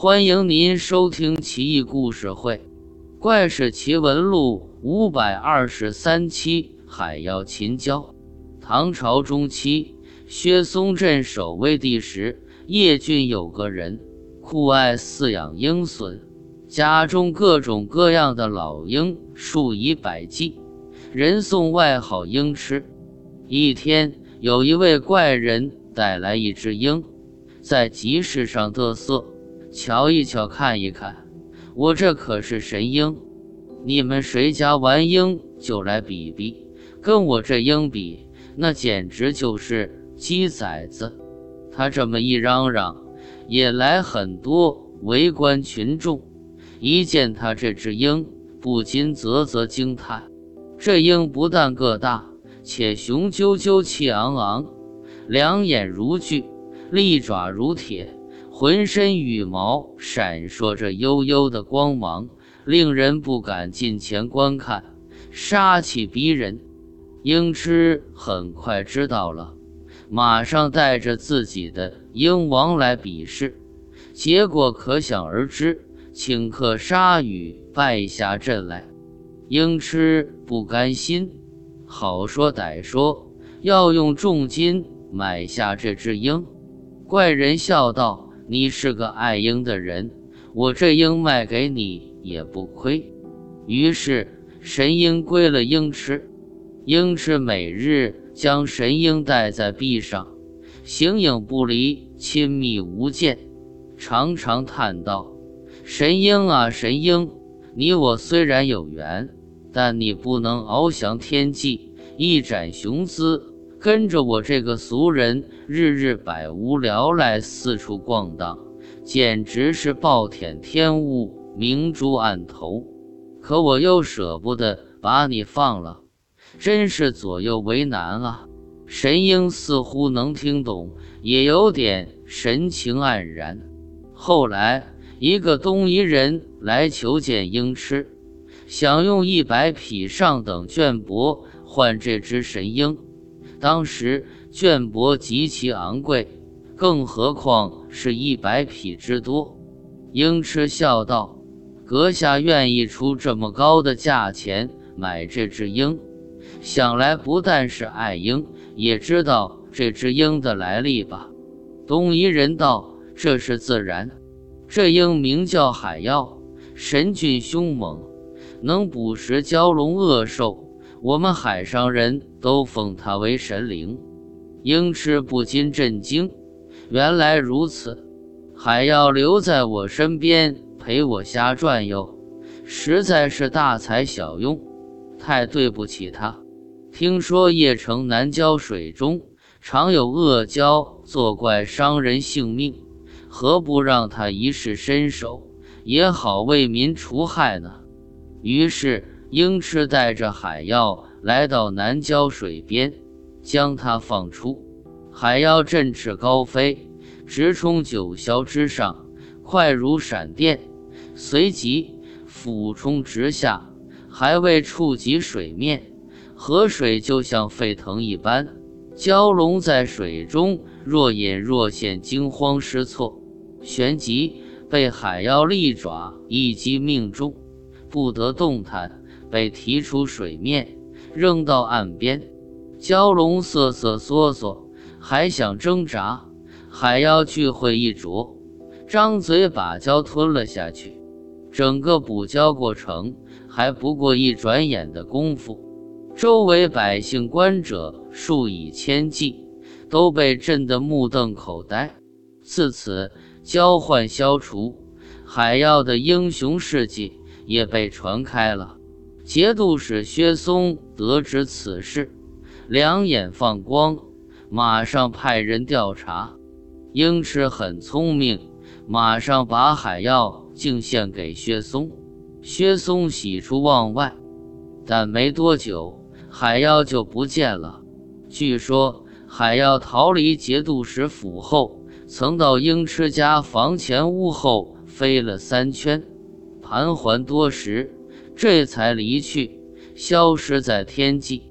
欢迎您收听《奇异故事会·怪事奇闻录》五百二十三期。海妖秦娇。唐朝中期，薛松镇守卫地时，叶郡有个人酷爱饲养鹰隼，家中各种各样的老鹰数以百计，人送外号“鹰吃”。一天，有一位怪人带来一只鹰，在集市上得瑟。瞧一瞧，看一看，我这可是神鹰！你们谁家玩鹰就来比比，跟我这鹰比，那简直就是鸡崽子！他这么一嚷嚷，也来很多围观群众，一见他这只鹰，不禁啧啧惊叹：这鹰不但个大，且雄赳赳气昂昂，两眼如炬，利爪如铁。浑身羽毛闪烁着幽幽的光芒，令人不敢近前观看，杀气逼人。鹰痴很快知道了，马上带着自己的鹰王来比试，结果可想而知，顷刻杀羽败下阵来。鹰痴不甘心，好说歹说，要用重金买下这只鹰。怪人笑道。你是个爱鹰的人，我这鹰卖给你也不亏。于是神鹰归了鹰吃，鹰吃每日将神鹰带在臂上，形影不离，亲密无间，常常叹道：“神鹰啊，神鹰，你我虽然有缘，但你不能翱翔天际，一展雄姿。”跟着我这个俗人，日日百无聊赖四处逛荡，简直是暴殄天物，明珠暗投。可我又舍不得把你放了，真是左右为难啊！神鹰似乎能听懂，也有点神情黯然。后来，一个东夷人来求见鹰痴，想用一百匹上等绢帛换这只神鹰。当时绢帛极其昂贵，更何况是一百匹之多。鹰痴笑道：“阁下愿意出这么高的价钱买这只鹰，想来不但是爱鹰，也知道这只鹰的来历吧？”东夷人道：“这是自然。这鹰名叫海妖，神俊凶猛，能捕食蛟龙恶兽。”我们海上人都奉他为神灵，鹰翅不禁震惊。原来如此，还要留在我身边陪我瞎转悠，实在是大材小用，太对不起他。听说邺城南郊水中常有恶蛟作怪，伤人性命，何不让他一试身手，也好为民除害呢？于是。鹰翅带着海妖来到南郊水边，将它放出。海妖振翅高飞，直冲九霄之上，快如闪电。随即俯冲直下，还未触及水面，河水就像沸腾一般。蛟龙在水中若隐若现，惊慌失措，旋即被海妖利爪一击命中，不得动弹。被提出水面，扔到岸边。蛟龙瑟瑟缩缩，还想挣扎。海妖聚会一啄，张嘴把蛟吞了下去。整个捕蛟过程还不过一转眼的功夫，周围百姓观者数以千计，都被震得目瞪口呆。自此，交换消除，海妖的英雄事迹也被传开了。节度使薛松得知此事，两眼放光，马上派人调查。鹰翅很聪明，马上把海药敬献给薛松。薛松喜出望外，但没多久，海妖就不见了。据说海妖逃离节度使府后，曾到鹰翅家房前屋后飞了三圈，盘桓多时。这才离去，消失在天际。